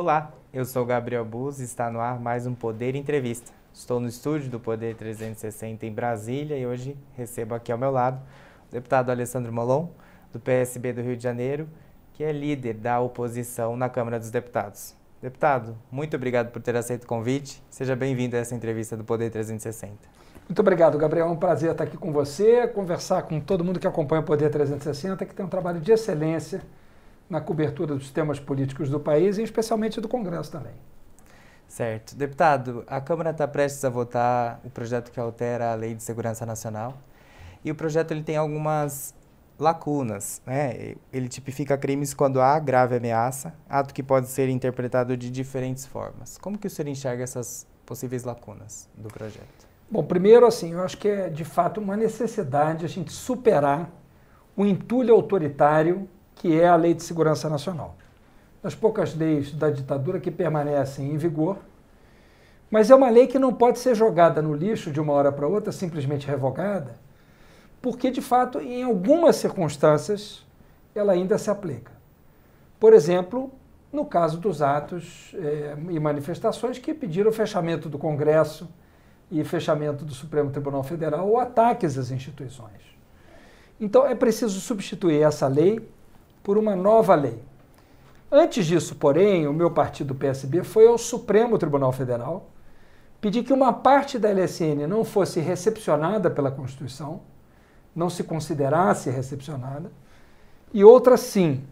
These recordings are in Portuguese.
Olá, eu sou Gabriel Buz e está no ar mais um Poder Entrevista. Estou no estúdio do Poder 360 em Brasília e hoje recebo aqui ao meu lado o deputado Alessandro Molon, do PSB do Rio de Janeiro, que é líder da oposição na Câmara dos Deputados. Deputado, muito obrigado por ter aceito o convite. Seja bem-vindo a essa entrevista do Poder 360. Muito obrigado, Gabriel. É um prazer estar aqui com você, conversar com todo mundo que acompanha o Poder 360, que tem um trabalho de excelência na cobertura dos temas políticos do país e especialmente do Congresso também. Certo. Deputado, a Câmara está prestes a votar o projeto que altera a Lei de Segurança Nacional e o projeto ele tem algumas lacunas. Né? Ele tipifica crimes quando há grave ameaça, ato que pode ser interpretado de diferentes formas. Como que o senhor enxerga essas possíveis lacunas do projeto? Bom, primeiro, assim, eu acho que é de fato uma necessidade a gente superar o entulho autoritário que é a Lei de Segurança Nacional. Das poucas leis da ditadura que permanecem em vigor, mas é uma lei que não pode ser jogada no lixo de uma hora para outra, simplesmente revogada, porque, de fato, em algumas circunstâncias, ela ainda se aplica. Por exemplo, no caso dos atos eh, e manifestações que pediram o fechamento do Congresso e fechamento do Supremo Tribunal Federal ou ataques às instituições. Então, é preciso substituir essa lei por uma nova lei. Antes disso, porém, o meu partido PSB foi ao Supremo Tribunal Federal pedir que uma parte da LSN não fosse recepcionada pela Constituição não se considerasse recepcionada, e outra sim.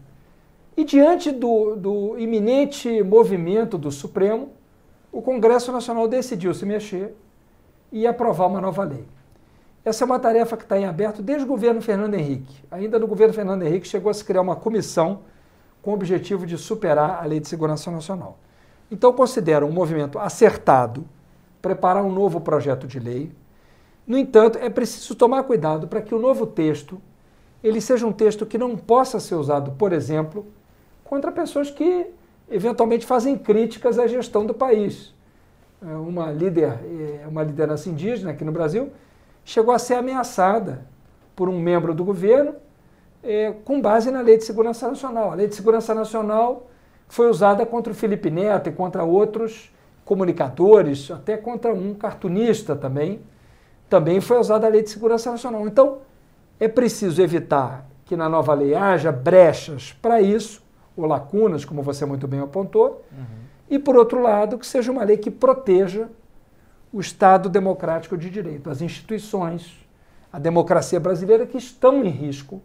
E diante do, do iminente movimento do Supremo, o Congresso Nacional decidiu se mexer e aprovar uma nova lei. Essa é uma tarefa que está em aberto desde o governo Fernando Henrique. Ainda no governo Fernando Henrique chegou a se criar uma comissão com o objetivo de superar a Lei de Segurança Nacional. Então, considero um movimento acertado preparar um novo projeto de lei no entanto, é preciso tomar cuidado para que o novo texto ele seja um texto que não possa ser usado, por exemplo, contra pessoas que eventualmente fazem críticas à gestão do país. É, uma líder, é, uma liderança indígena aqui no Brasil chegou a ser ameaçada por um membro do governo é, com base na Lei de Segurança Nacional. A Lei de Segurança Nacional foi usada contra o Felipe Neto e contra outros comunicadores, até contra um cartunista também, também foi usada a Lei de Segurança Nacional. Então, é preciso evitar que na nova lei haja brechas para isso, ou lacunas, como você muito bem apontou, uhum. e, por outro lado, que seja uma lei que proteja o Estado democrático de direito, as instituições, a democracia brasileira que estão em risco,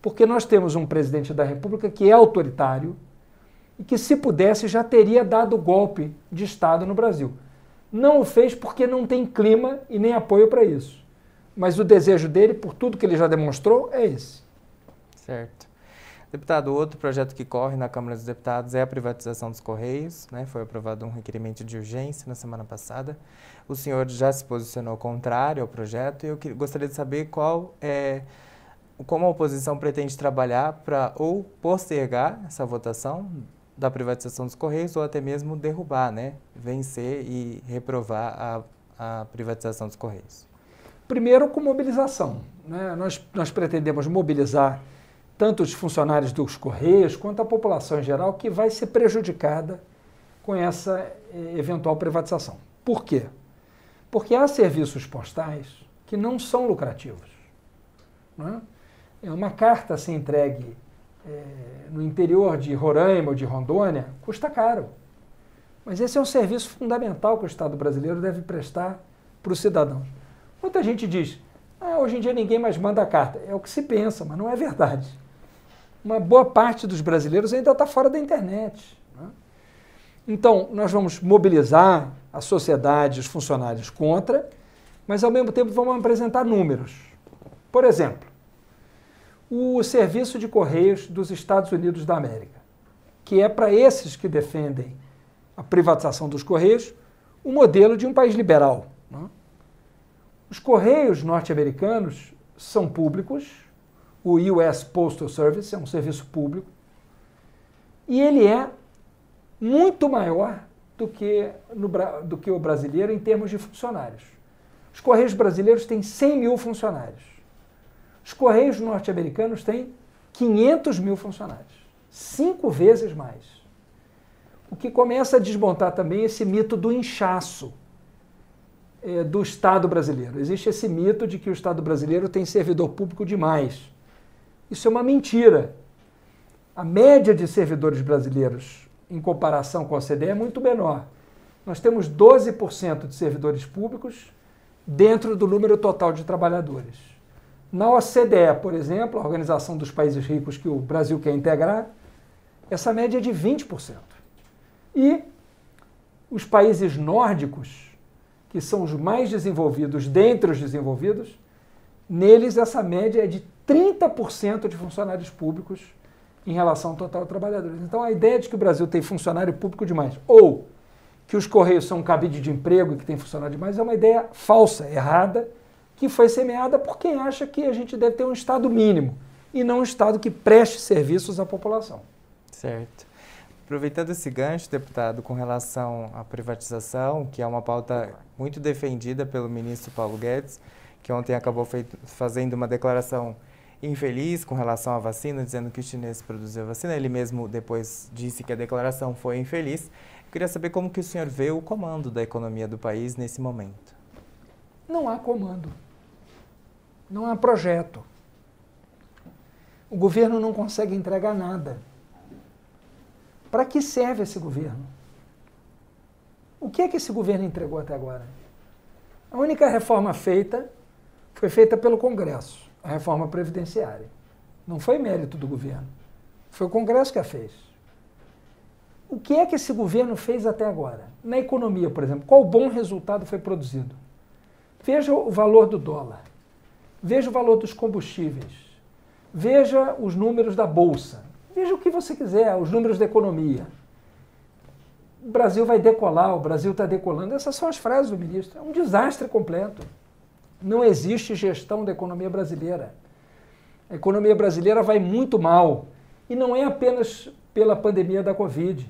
porque nós temos um presidente da República que é autoritário e que, se pudesse, já teria dado golpe de Estado no Brasil. Não o fez porque não tem clima e nem apoio para isso. Mas o desejo dele, por tudo que ele já demonstrou, é esse. Certo. Deputado, outro projeto que corre na Câmara dos Deputados é a privatização dos Correios. Né? Foi aprovado um requerimento de urgência na semana passada. O senhor já se posicionou contrário ao projeto e eu gostaria de saber qual é, como a oposição pretende trabalhar para ou postergar essa votação da privatização dos Correios ou até mesmo derrubar, né? vencer e reprovar a, a privatização dos Correios? Primeiro, com mobilização. Né? Nós, nós pretendemos mobilizar tanto os funcionários dos Correios quanto a população em geral que vai ser prejudicada com essa eh, eventual privatização. Por quê? Porque há serviços postais que não são lucrativos. Não é? é uma carta ser entregue é, no interior de Roraima ou de Rondônia, custa caro. Mas esse é um serviço fundamental que o Estado brasileiro deve prestar para os cidadãos. Muita gente diz, ah, hoje em dia ninguém mais manda carta. É o que se pensa, mas não é verdade. Uma boa parte dos brasileiros ainda está fora da internet. Né? Então, nós vamos mobilizar a sociedade, os funcionários contra, mas ao mesmo tempo vamos apresentar números. Por exemplo, o Serviço de Correios dos Estados Unidos da América, que é para esses que defendem a privatização dos Correios, o modelo de um país liberal. Né? Os Correios norte-americanos são públicos, o US Postal Service é um serviço público, e ele é muito maior do que, no, do que o brasileiro em termos de funcionários. Os Correios brasileiros têm 100 mil funcionários. Os Correios norte-americanos têm 500 mil funcionários, cinco vezes mais. o que começa a desmontar também esse mito do inchaço é, do Estado brasileiro. Existe esse mito de que o Estado brasileiro tem servidor público demais. Isso é uma mentira. A média de servidores brasileiros em comparação com a OCDE é muito menor. Nós temos 12% de servidores públicos dentro do número total de trabalhadores. Na OCDE, por exemplo, a Organização dos Países Ricos que o Brasil quer integrar, essa média é de 20%. E os países nórdicos, que são os mais desenvolvidos dentre os desenvolvidos, neles essa média é de 30% de funcionários públicos em relação ao total de trabalhadores. Então a ideia de que o Brasil tem funcionário público demais ou que os Correios são um cabide de emprego e que tem funcionário demais é uma ideia falsa, errada, que foi semeada por quem acha que a gente deve ter um Estado mínimo e não um Estado que preste serviços à população. Certo. Aproveitando esse gancho, deputado, com relação à privatização, que é uma pauta muito defendida pelo ministro Paulo Guedes, que ontem acabou feito, fazendo uma declaração infeliz com relação à vacina, dizendo que os chineses produziam vacina. Ele mesmo depois disse que a declaração foi infeliz. Eu queria saber como que o senhor vê o comando da economia do país nesse momento. Não há comando. Não há projeto. O governo não consegue entregar nada. Para que serve esse governo? O que é que esse governo entregou até agora? A única reforma feita foi feita pelo Congresso, a reforma previdenciária. Não foi mérito do governo. Foi o Congresso que a fez. O que é que esse governo fez até agora? Na economia, por exemplo, qual bom resultado foi produzido? Veja o valor do dólar. Veja o valor dos combustíveis. Veja os números da bolsa. Veja o que você quiser, os números da economia. O Brasil vai decolar, o Brasil está decolando. Essas são as frases do ministro. É um desastre completo. Não existe gestão da economia brasileira. A economia brasileira vai muito mal. E não é apenas pela pandemia da Covid.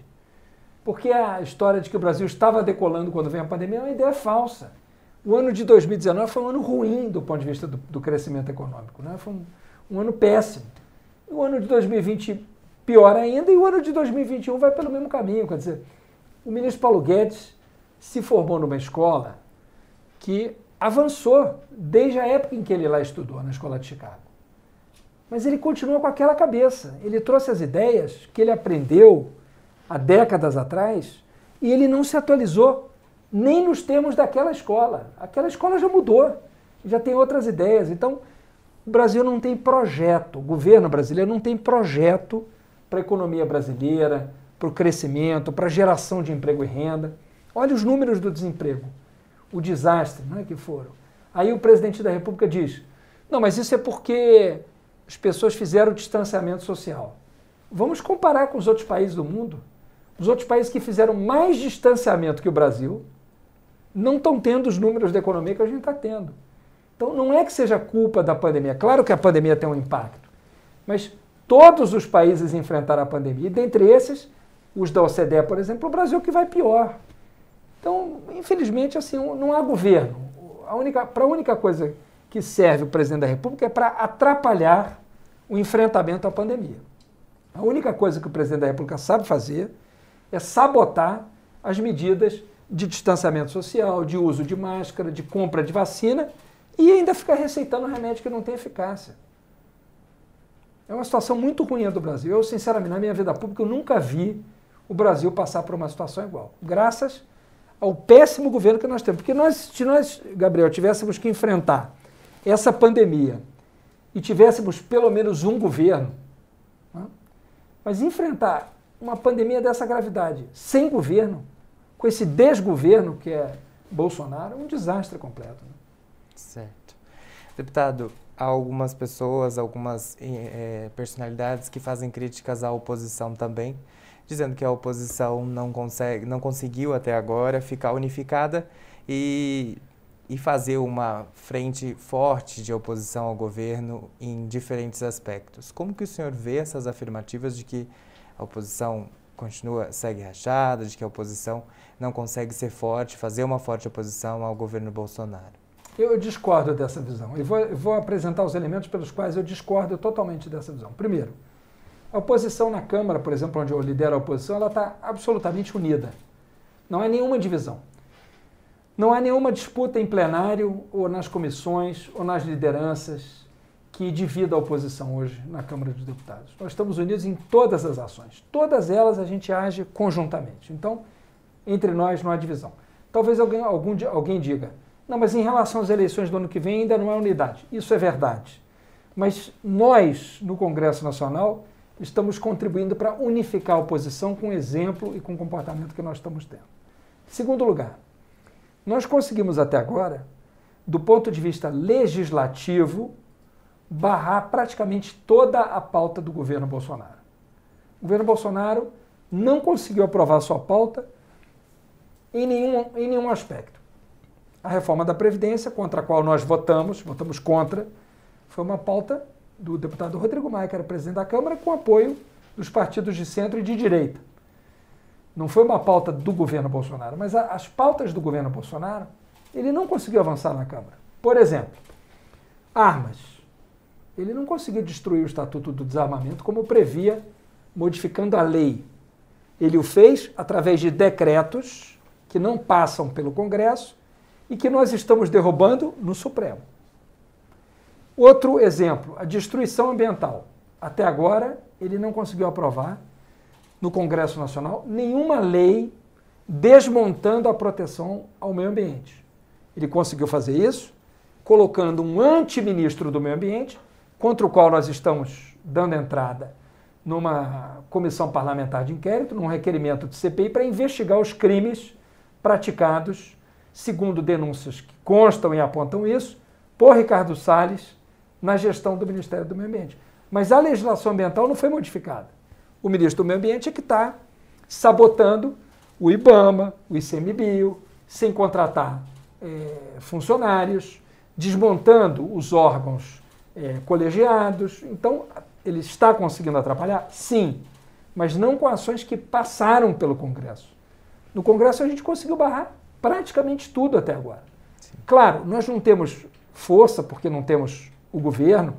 Porque a história de que o Brasil estava decolando quando vem a pandemia é uma ideia falsa. O ano de 2019 foi um ano ruim do ponto de vista do, do crescimento econômico. Né? Foi um, um ano péssimo. O ano de 2020 pior ainda, e o ano de 2021 vai pelo mesmo caminho. Quer dizer, o ministro Paulo Guedes se formou numa escola que avançou desde a época em que ele lá estudou, na escola de Chicago. Mas ele continua com aquela cabeça. Ele trouxe as ideias que ele aprendeu há décadas atrás e ele não se atualizou nem nos termos daquela escola. Aquela escola já mudou, já tem outras ideias. Então, o Brasil não tem projeto, o governo brasileiro não tem projeto para a economia brasileira, para o crescimento, para a geração de emprego e renda. Olha os números do desemprego, o desastre não é, que foram. Aí o presidente da República diz: não, mas isso é porque as pessoas fizeram distanciamento social. Vamos comparar com os outros países do mundo. Os outros países que fizeram mais distanciamento que o Brasil não estão tendo os números da economia que a gente está tendo. Então não é que seja culpa da pandemia. Claro que a pandemia tem um impacto, mas Todos os países enfrentaram a pandemia, e dentre esses, os da OCDE, por exemplo, o Brasil que vai pior. Então, infelizmente, assim, não há governo. A única, para a única coisa que serve o presidente da República é para atrapalhar o enfrentamento à pandemia. A única coisa que o presidente da República sabe fazer é sabotar as medidas de distanciamento social, de uso de máscara, de compra de vacina e ainda ficar receitando remédio que não tem eficácia. É uma situação muito ruim do Brasil. Eu, sinceramente, na minha vida pública, eu nunca vi o Brasil passar por uma situação igual. Graças ao péssimo governo que nós temos. Porque nós, se nós, Gabriel, tivéssemos que enfrentar essa pandemia e tivéssemos pelo menos um governo, né? mas enfrentar uma pandemia dessa gravidade sem governo, com esse desgoverno que é Bolsonaro, é um desastre completo. Né? Certo. Deputado, há algumas pessoas, algumas é, personalidades que fazem críticas à oposição também, dizendo que a oposição não consegue, não conseguiu até agora ficar unificada e, e fazer uma frente forte de oposição ao governo em diferentes aspectos. Como que o senhor vê essas afirmativas de que a oposição continua segue rachada, de que a oposição não consegue ser forte, fazer uma forte oposição ao governo Bolsonaro? Eu discordo dessa visão. E vou, vou, apresentar os elementos pelos quais eu discordo totalmente dessa visão. Primeiro, A oposição na Câmara, por exemplo, onde eu lidero a oposição, ela está absolutamente unida. Não há nenhuma divisão. Não há nenhuma disputa em plenário, ou nas comissões, ou nas lideranças que divida a oposição hoje na Câmara dos Deputados. Nós estamos unidos em todas as ações. Todas elas a gente age conjuntamente. Então, entre nós não há divisão. Talvez alguém, algum, alguém diga, não, mas em relação às eleições do ano que vem ainda não há unidade. Isso é verdade. Mas nós, no Congresso Nacional, estamos contribuindo para unificar a oposição com o exemplo e com o comportamento que nós estamos tendo. Segundo lugar, nós conseguimos até agora, do ponto de vista legislativo, barrar praticamente toda a pauta do governo Bolsonaro. O governo Bolsonaro não conseguiu aprovar sua pauta em nenhum, em nenhum aspecto. A reforma da Previdência, contra a qual nós votamos, votamos contra, foi uma pauta do deputado Rodrigo Maia, que era presidente da Câmara, com apoio dos partidos de centro e de direita. Não foi uma pauta do governo Bolsonaro, mas a, as pautas do governo Bolsonaro, ele não conseguiu avançar na Câmara. Por exemplo, armas. Ele não conseguiu destruir o Estatuto do Desarmamento como previa, modificando a lei. Ele o fez através de decretos que não passam pelo Congresso e que nós estamos derrubando no Supremo. Outro exemplo, a destruição ambiental. Até agora, ele não conseguiu aprovar no Congresso Nacional nenhuma lei desmontando a proteção ao meio ambiente. Ele conseguiu fazer isso colocando um antiministro do meio ambiente, contra o qual nós estamos dando entrada numa comissão parlamentar de inquérito, num requerimento de CPI para investigar os crimes praticados, segundo denúncias que constam e apontam isso, por Ricardo Salles na gestão do Ministério do Meio Ambiente. Mas a legislação ambiental não foi modificada o ministro do Meio Ambiente é que está sabotando o IBAMA, o ICMBio, sem contratar é, funcionários, desmontando os órgãos é, colegiados. Então, ele está conseguindo atrapalhar? Sim, mas não com ações que passaram pelo Congresso. No Congresso, a gente conseguiu barrar praticamente tudo até agora. Sim. Claro, nós não temos força, porque não temos o governo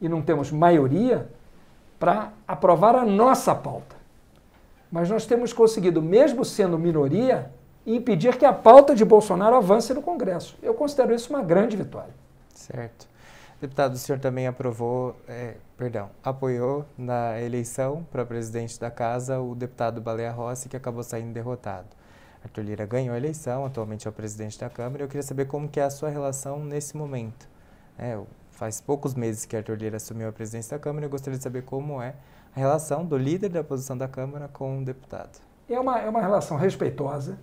e não temos maioria, para aprovar a nossa pauta. Mas nós temos conseguido, mesmo sendo minoria, impedir que a pauta de Bolsonaro avance no Congresso. Eu considero isso uma grande vitória. Certo. Deputado, o senhor também aprovou, é, perdão, apoiou na eleição para presidente da casa o deputado Baleia Rossi, que acabou saindo derrotado. Arthur Lira ganhou a eleição, atualmente é o presidente da Câmara. Eu queria saber como que é a sua relação nesse momento. É, faz poucos meses que Arthur Lira assumiu a presidência da Câmara e eu gostaria de saber como é a relação do líder da oposição da Câmara com o deputado. É uma, é uma relação respeitosa,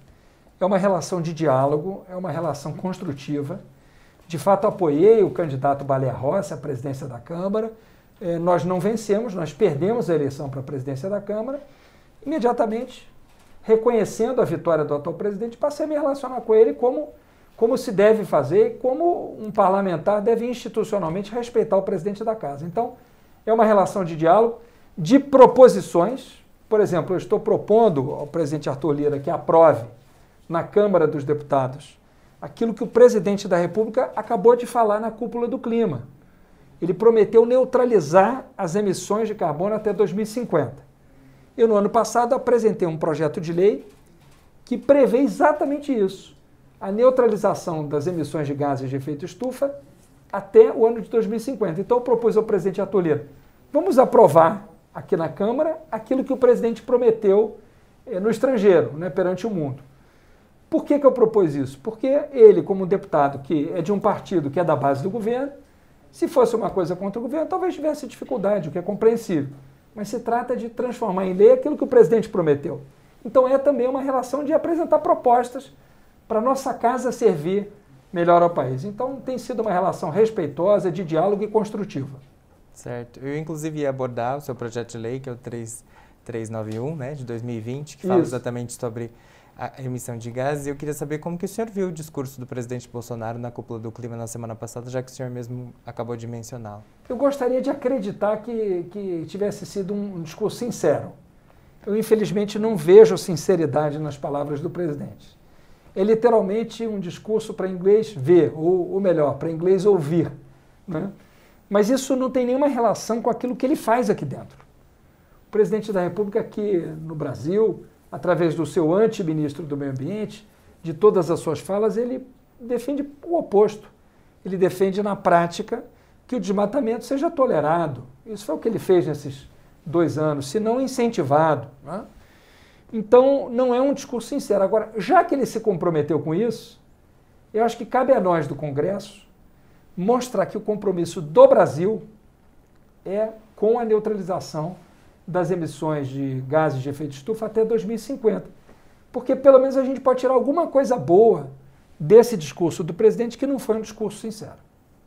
é uma relação de diálogo, é uma relação construtiva. De fato, apoiei o candidato Baleia Rossi à presidência da Câmara. É, nós não vencemos, nós perdemos a eleição para a presidência da Câmara. Imediatamente, reconhecendo a vitória do atual presidente, passei a me relacionar com ele como como se deve fazer como um parlamentar deve institucionalmente respeitar o presidente da casa. Então, é uma relação de diálogo, de proposições. Por exemplo, eu estou propondo ao presidente Arthur Lira que aprove na Câmara dos Deputados aquilo que o presidente da República acabou de falar na cúpula do clima. Ele prometeu neutralizar as emissões de carbono até 2050. Eu, no ano passado, apresentei um projeto de lei que prevê exatamente isso a neutralização das emissões de gases de efeito estufa até o ano de 2050. Então, eu propus ao presidente Atolheiro, vamos aprovar aqui na Câmara aquilo que o presidente prometeu eh, no estrangeiro, né, perante o mundo. Por que, que eu propus isso? Porque ele, como deputado que é de um partido que é da base do governo, se fosse uma coisa contra o governo, talvez tivesse dificuldade, o que é compreensível. Mas se trata de transformar em lei aquilo que o presidente prometeu. Então é também uma relação de apresentar propostas para nossa casa servir melhor ao país. Então tem sido uma relação respeitosa, de diálogo e construtiva. Certo. Eu inclusive ia abordar o seu projeto de lei, que é o 3, 391, né, de 2020, que fala Isso. exatamente sobre a emissão de gases. E eu queria saber como que o senhor viu o discurso do presidente Bolsonaro na cúpula do clima na semana passada, já que o senhor mesmo acabou de mencioná-lo. Eu gostaria de acreditar que, que tivesse sido um discurso sincero. Eu, infelizmente, não vejo sinceridade nas palavras do presidente é literalmente um discurso para inglês ver, ou, ou melhor, para inglês ouvir. Né? Mas isso não tem nenhuma relação com aquilo que ele faz aqui dentro. presidente da República aqui no Brasil, através do seu anti-ministro do Meio Ambiente, de todas as suas falas, ele defende o oposto. Ele defende na prática que o desmatamento seja tolerado. Isso foi o que ele fez nesses dois anos, se não incentivado. Né? Então, não é um discurso sincero. Agora, já que ele se comprometeu com isso, eu acho que cabe a nós do Congresso mostrar que o compromisso do Brasil é com a neutralização das emissões de gases de efeito estufa até 2050. Porque pelo menos a gente pode tirar alguma coisa boa desse discurso do presidente que não foi um discurso sincero.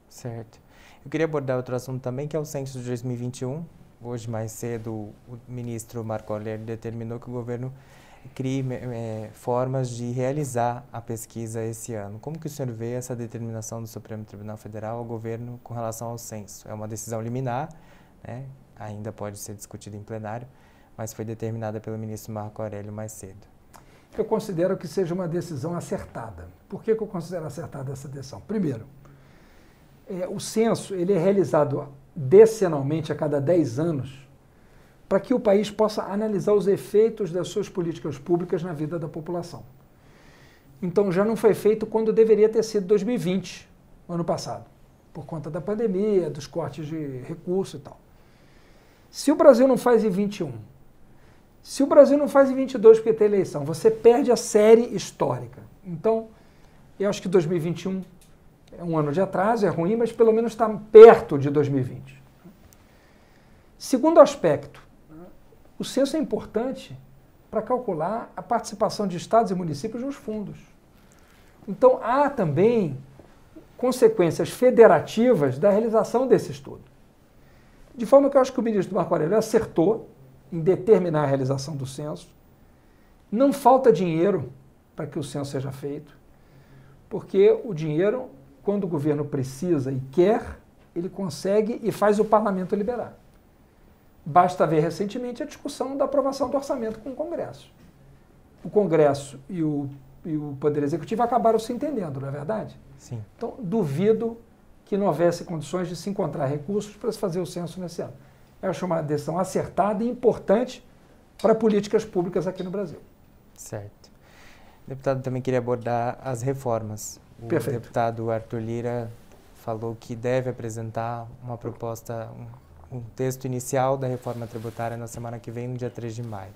Certo. Eu queria abordar outro assunto também, que é o censo de 2021. Hoje, mais cedo, o ministro Marco Aurélio determinou que o governo crie é, formas de realizar a pesquisa esse ano. Como que o senhor vê essa determinação do Supremo Tribunal Federal ao governo com relação ao censo? É uma decisão liminar, né? ainda pode ser discutida em plenário, mas foi determinada pelo ministro Marco Aurélio mais cedo. Eu considero que seja uma decisão acertada. Por que, que eu considero acertada essa decisão? Primeiro, é, o censo ele é realizado decenalmente a cada 10 anos para que o país possa analisar os efeitos das suas políticas públicas na vida da população. Então já não foi feito quando deveria ter sido 2020, ano passado, por conta da pandemia, dos cortes de recursos e tal. Se o Brasil não faz em 21, se o Brasil não faz em 22 porque tem eleição, você perde a série histórica. Então, eu acho que 2021 é um ano de atraso, é ruim, mas pelo menos está perto de 2020. Segundo aspecto, o censo é importante para calcular a participação de estados e municípios nos fundos. Então, há também consequências federativas da realização desse estudo. De forma que eu acho que o ministro Marco Aurélio acertou em determinar a realização do censo. Não falta dinheiro para que o censo seja feito, porque o dinheiro quando o governo precisa e quer, ele consegue e faz o parlamento liberar. Basta ver recentemente a discussão da aprovação do orçamento com o Congresso. O Congresso e o, e o Poder Executivo acabaram se entendendo, não é verdade? Sim. Então, duvido que não houvesse condições de se encontrar recursos para se fazer o censo nesse ano. Eu acho uma decisão acertada e importante para políticas públicas aqui no Brasil. Certo. Deputado também queria abordar as reformas. O Perfeito. deputado Arthur Lira falou que deve apresentar uma proposta, um, um, texto inicial da reforma tributária na semana que vem, no dia 3 de maio.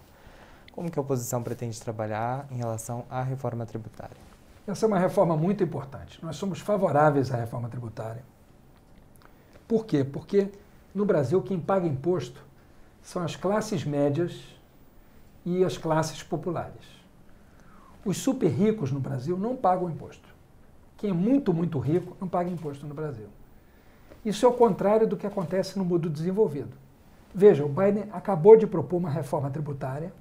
Como que a oposição pretende trabalhar em relação à reforma tributária? Essa é uma reforma muito importante. Nós somos favoráveis à reforma tributária. Por quê? Porque no Brasil quem paga imposto são as classes médias e as classes populares. Os super ricos no Brasil não pagam imposto quem é muito, muito rico não paga imposto no Brasil. Isso é o contrário do que acontece no mundo desenvolvido. Veja, o Biden acabou de propor uma reforma tributária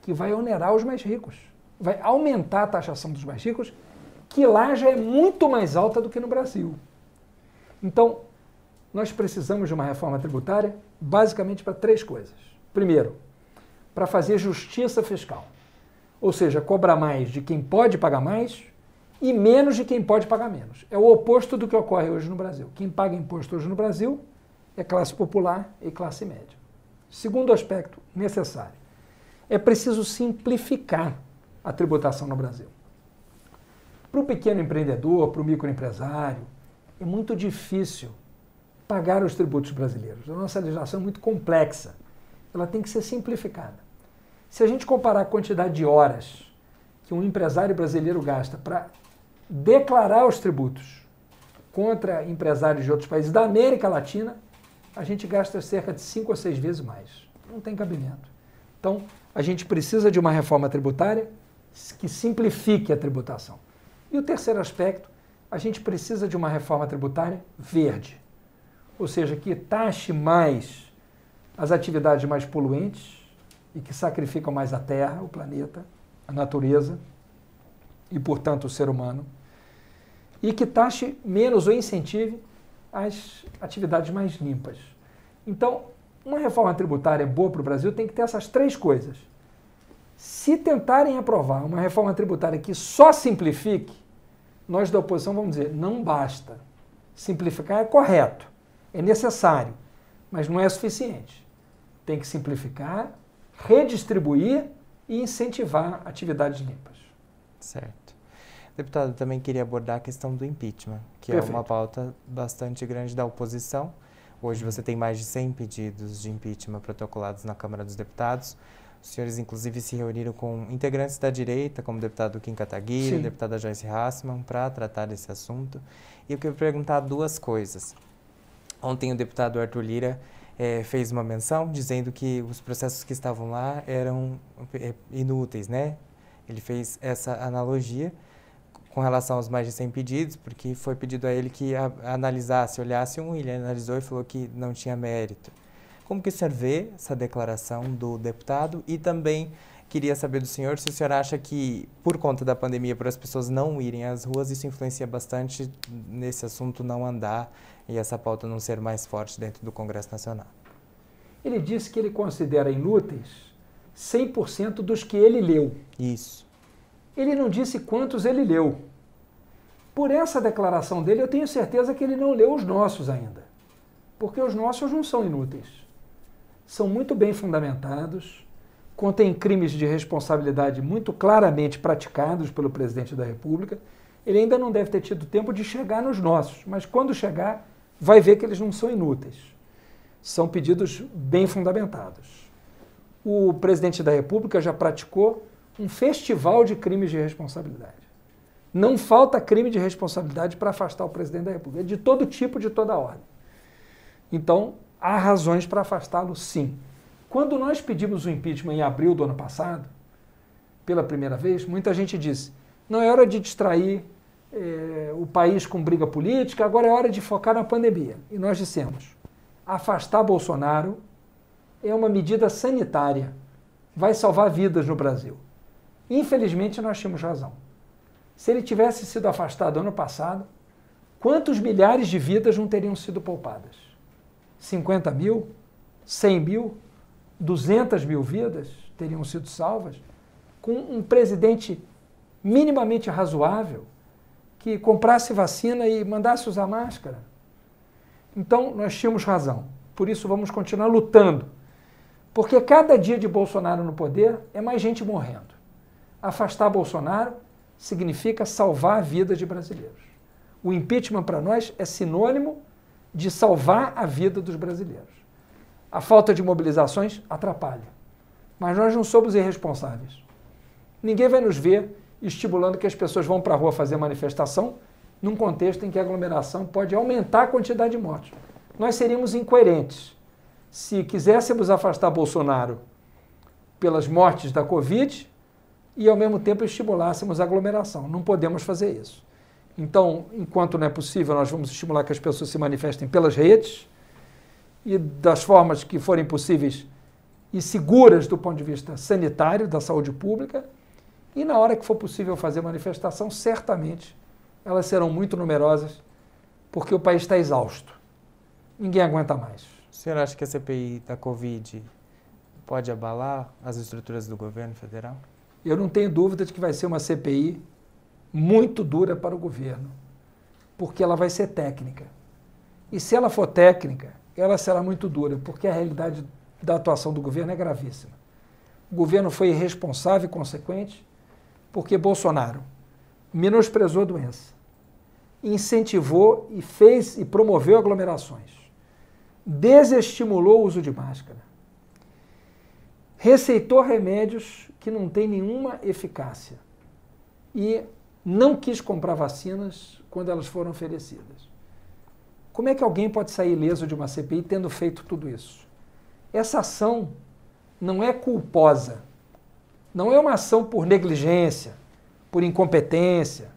que vai onerar os mais ricos, vai aumentar a taxação dos mais ricos, que lá já é muito mais alta do que no Brasil. Então, nós precisamos de uma reforma tributária basicamente para três coisas. Primeiro, para fazer justiça fiscal, ou seja, cobrar mais de quem pode pagar mais e menos de quem pode pagar menos. É o oposto do que ocorre hoje no Brasil. Quem paga imposto hoje no Brasil é classe popular e classe média. Segundo aspecto necessário, é preciso simplificar a tributação no Brasil. Para o pequeno empreendedor, para o microempresário, é muito difícil pagar os tributos brasileiros. A nossa legislação é muito complexa. Ela tem que ser simplificada. Se a gente comparar a quantidade de horas que um empresário brasileiro gasta para declarar os tributos contra empresários de outros países da América Latina, a gente gasta cerca de cinco ou seis vezes mais. Não tem cabimento. Então, a gente precisa de uma reforma tributária que simplifique a tributação. E o terceiro aspecto, a gente precisa de uma reforma tributária verde, ou seja, que taxe mais as atividades mais poluentes e que sacrificam mais a terra, o planeta, a natureza e, portanto, o ser humano e que taxe menos ou incentive as atividades mais limpas. Então, uma reforma tributária boa para o Brasil tem que ter essas três coisas. Se tentarem aprovar uma reforma tributária que só simplifique, nós da oposição vamos dizer, não basta. Simplificar é correto, é necessário, mas não é suficiente. Tem que simplificar, redistribuir e incentivar atividades limpas. Certo. Deputado, também queria abordar a questão do impeachment, que Perfeito. é uma pauta bastante grande da oposição. Hoje você tem mais de 100 pedidos de impeachment protocolados na Câmara dos Deputados. Os senhores, inclusive, se reuniram com integrantes da direita, como o deputado Kim Kataguiri, a deputada Joyce Hassmann, para tratar desse assunto. E eu queria perguntar duas coisas. Ontem o deputado Arthur Lira eh, fez uma menção dizendo que os processos que estavam lá eram eh, inúteis, né? Ele fez essa analogia com relação aos mais de 100 pedidos, porque foi pedido a ele que a, analisasse, olhasse um, e ele analisou e falou que não tinha mérito. Como que o senhor vê essa declaração do deputado? E também queria saber do senhor se o senhor acha que, por conta da pandemia, por as pessoas não irem às ruas, isso influencia bastante nesse assunto não andar e essa pauta não ser mais forte dentro do Congresso Nacional. Ele disse que ele considera inúteis 100% dos que ele leu. Isso. Ele não disse quantos ele leu. Por essa declaração dele, eu tenho certeza que ele não leu os nossos ainda. Porque os nossos não são inúteis. São muito bem fundamentados, contêm crimes de responsabilidade muito claramente praticados pelo presidente da República. Ele ainda não deve ter tido tempo de chegar nos nossos, mas quando chegar, vai ver que eles não são inúteis. São pedidos bem fundamentados. O presidente da República já praticou um festival de crimes de responsabilidade. Não falta crime de responsabilidade para afastar o presidente da República, de todo tipo, de toda ordem. Então, há razões para afastá-lo, sim. Quando nós pedimos o impeachment em abril do ano passado, pela primeira vez, muita gente disse: não é hora de distrair eh, o país com briga política, agora é hora de focar na pandemia. E nós dissemos: afastar Bolsonaro é uma medida sanitária, vai salvar vidas no Brasil. Infelizmente, nós tínhamos razão. Se ele tivesse sido afastado ano passado, quantos milhares de vidas não teriam sido poupadas? 50 mil? 100 mil? 200 mil vidas teriam sido salvas? Com um presidente minimamente razoável que comprasse vacina e mandasse usar máscara? Então, nós tínhamos razão. Por isso, vamos continuar lutando. Porque cada dia de Bolsonaro no poder é mais gente morrendo. Afastar Bolsonaro significa salvar a vida de brasileiros. O impeachment para nós é sinônimo de salvar a vida dos brasileiros. A falta de mobilizações atrapalha. Mas nós não somos irresponsáveis. Ninguém vai nos ver estimulando que as pessoas vão para a rua fazer manifestação num contexto em que a aglomeração pode aumentar a quantidade de mortes. Nós seríamos incoerentes se quiséssemos afastar Bolsonaro pelas mortes da Covid e, ao mesmo tempo, estimulássemos a aglomeração. Não podemos fazer isso. Então, enquanto não é possível, nós vamos estimular que as pessoas se manifestem pelas redes e das formas que forem possíveis e seguras do ponto de vista sanitário, da saúde pública. E na hora que for possível fazer manifestação, certamente elas serão muito numerosas, porque o país está exausto. Ninguém aguenta mais. O senhor acha que a CPI da Covid pode abalar as estruturas do governo federal? Eu não tenho dúvida de que vai ser uma CPI muito dura para o governo, porque ela vai ser técnica. E se ela for técnica, ela será muito dura, porque a realidade da atuação do governo é gravíssima. O governo foi irresponsável e consequente, porque Bolsonaro menosprezou a doença, incentivou e fez e promoveu aglomerações, desestimulou o uso de máscara, receitou remédios que não têm nenhuma eficácia e não quis comprar vacinas quando elas foram oferecidas. Como é que alguém pode sair ileso de uma CPI tendo feito tudo isso? Essa ação não é culposa, não é uma ação por negligência, por incompetência,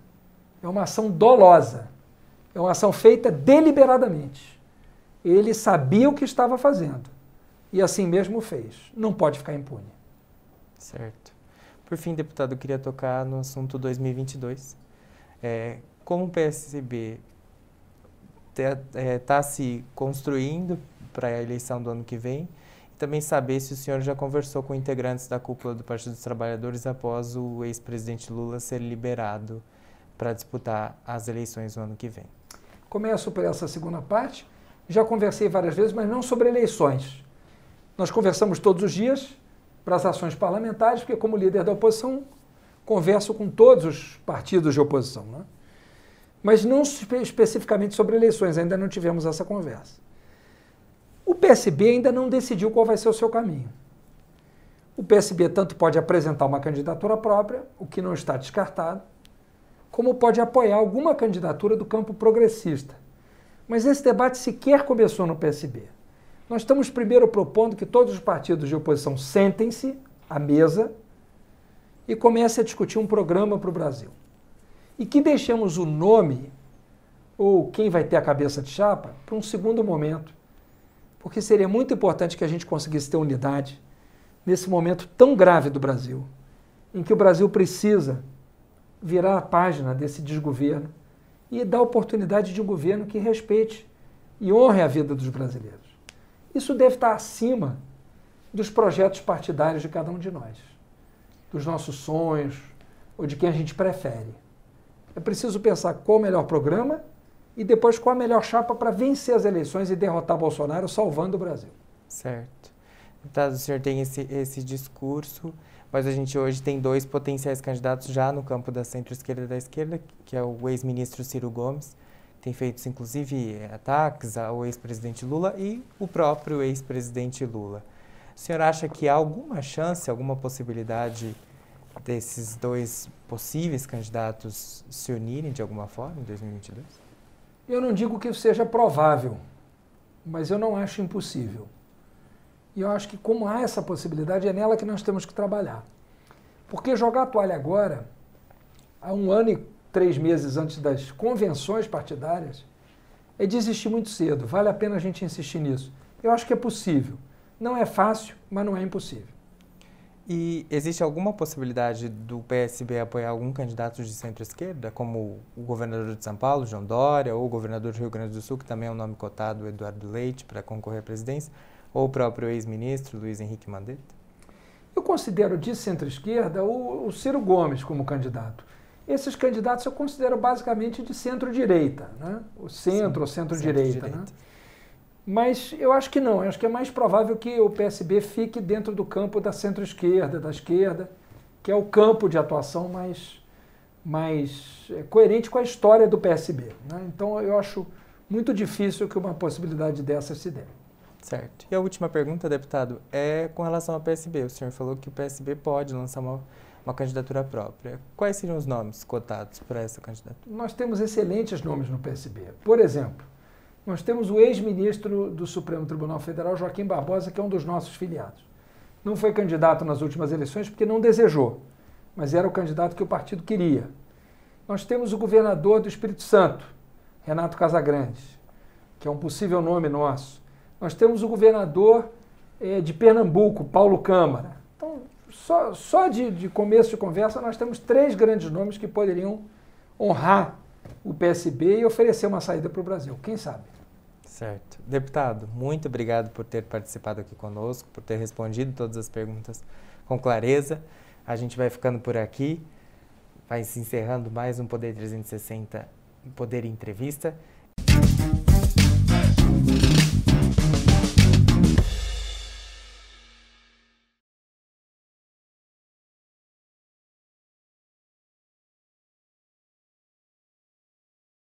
é uma ação dolosa, é uma ação feita deliberadamente. Ele sabia o que estava fazendo e assim mesmo fez. Não pode ficar impune. Certo. Por fim, deputado, eu queria tocar no assunto 2022. É, como o PSB está é, tá se construindo para a eleição do ano que vem, e também saber se o senhor já conversou com integrantes da cúpula do Partido dos Trabalhadores após o ex-presidente Lula ser liberado para disputar as eleições no ano que vem. Começo por essa segunda parte. Já conversei várias vezes, mas não sobre eleições. Nós conversamos todos os dias para as ações parlamentares, porque, como líder da oposição, converso com todos os partidos de oposição. Né? Mas não espe especificamente sobre eleições, ainda não tivemos essa conversa. O PSB ainda não decidiu qual vai ser o seu caminho. O PSB tanto pode apresentar uma candidatura própria, o que não está descartado, como pode apoiar alguma candidatura do campo progressista. Mas esse debate sequer começou no PSB. Nós estamos primeiro propondo que todos os partidos de oposição sentem-se à mesa e comecem a discutir um programa para o Brasil. E que deixemos o nome, ou quem vai ter a cabeça de chapa, para um segundo momento. Porque seria muito importante que a gente conseguisse ter unidade nesse momento tão grave do Brasil, em que o Brasil precisa virar a página desse desgoverno e dar oportunidade de um governo que respeite e honre a vida dos brasileiros. Isso deve estar acima dos projetos partidários de cada um de nós, dos nossos sonhos ou de quem a gente prefere. É preciso pensar qual o melhor programa e depois qual a melhor chapa para vencer as eleições e derrotar Bolsonaro, salvando o Brasil. Certo. Deputado, o senhor tem esse, esse discurso, mas a gente hoje tem dois potenciais candidatos já no campo da centro-esquerda e da esquerda, que é o ex-ministro Ciro Gomes tem feito inclusive ataques ao ex-presidente Lula e o próprio ex-presidente Lula. O senhor acha que há alguma chance, alguma possibilidade desses dois possíveis candidatos se unirem de alguma forma em 2022? Eu não digo que seja provável, mas eu não acho impossível. E eu acho que, como há essa possibilidade, é nela que nós temos que trabalhar. Porque jogar a toalha agora, há um ano e três meses antes das convenções partidárias, é desistir muito cedo. Vale a pena a gente insistir nisso. Eu acho que é possível. Não é fácil, mas não é impossível. E existe alguma possibilidade do PSB apoiar algum candidato de centro-esquerda, como o governador de São Paulo, João Dória, ou o governador do Rio Grande do Sul, que também é um nome cotado, Eduardo Leite, para concorrer à presidência, ou o próprio ex-ministro Luiz Henrique Mandetta? Eu considero de centro-esquerda o, o Ciro Gomes como candidato. Esses candidatos eu considero basicamente de centro-direita, né? o centro ou centro-direita. Centro né? Mas eu acho que não, eu acho que é mais provável que o PSB fique dentro do campo da centro-esquerda, da esquerda, que é o campo de atuação mais, mais é, coerente com a história do PSB. Né? Então eu acho muito difícil que uma possibilidade dessas se dê. Certo. E a última pergunta, deputado, é com relação ao PSB. O senhor falou que o PSB pode lançar uma uma candidatura própria. Quais seriam os nomes cotados para essa candidatura? Nós temos excelentes nomes no PSB. Por exemplo, nós temos o ex-ministro do Supremo Tribunal Federal, Joaquim Barbosa, que é um dos nossos filiados. Não foi candidato nas últimas eleições porque não desejou, mas era o candidato que o partido queria. Nós temos o governador do Espírito Santo, Renato Casagrande, que é um possível nome nosso. Nós temos o governador eh, de Pernambuco, Paulo Câmara. Então, só, só de, de começo de conversa, nós temos três grandes nomes que poderiam honrar o PSB e oferecer uma saída para o Brasil. Quem sabe? Certo. Deputado, muito obrigado por ter participado aqui conosco, por ter respondido todas as perguntas com clareza. A gente vai ficando por aqui, vai se encerrando mais um Poder 360, Poder Entrevista.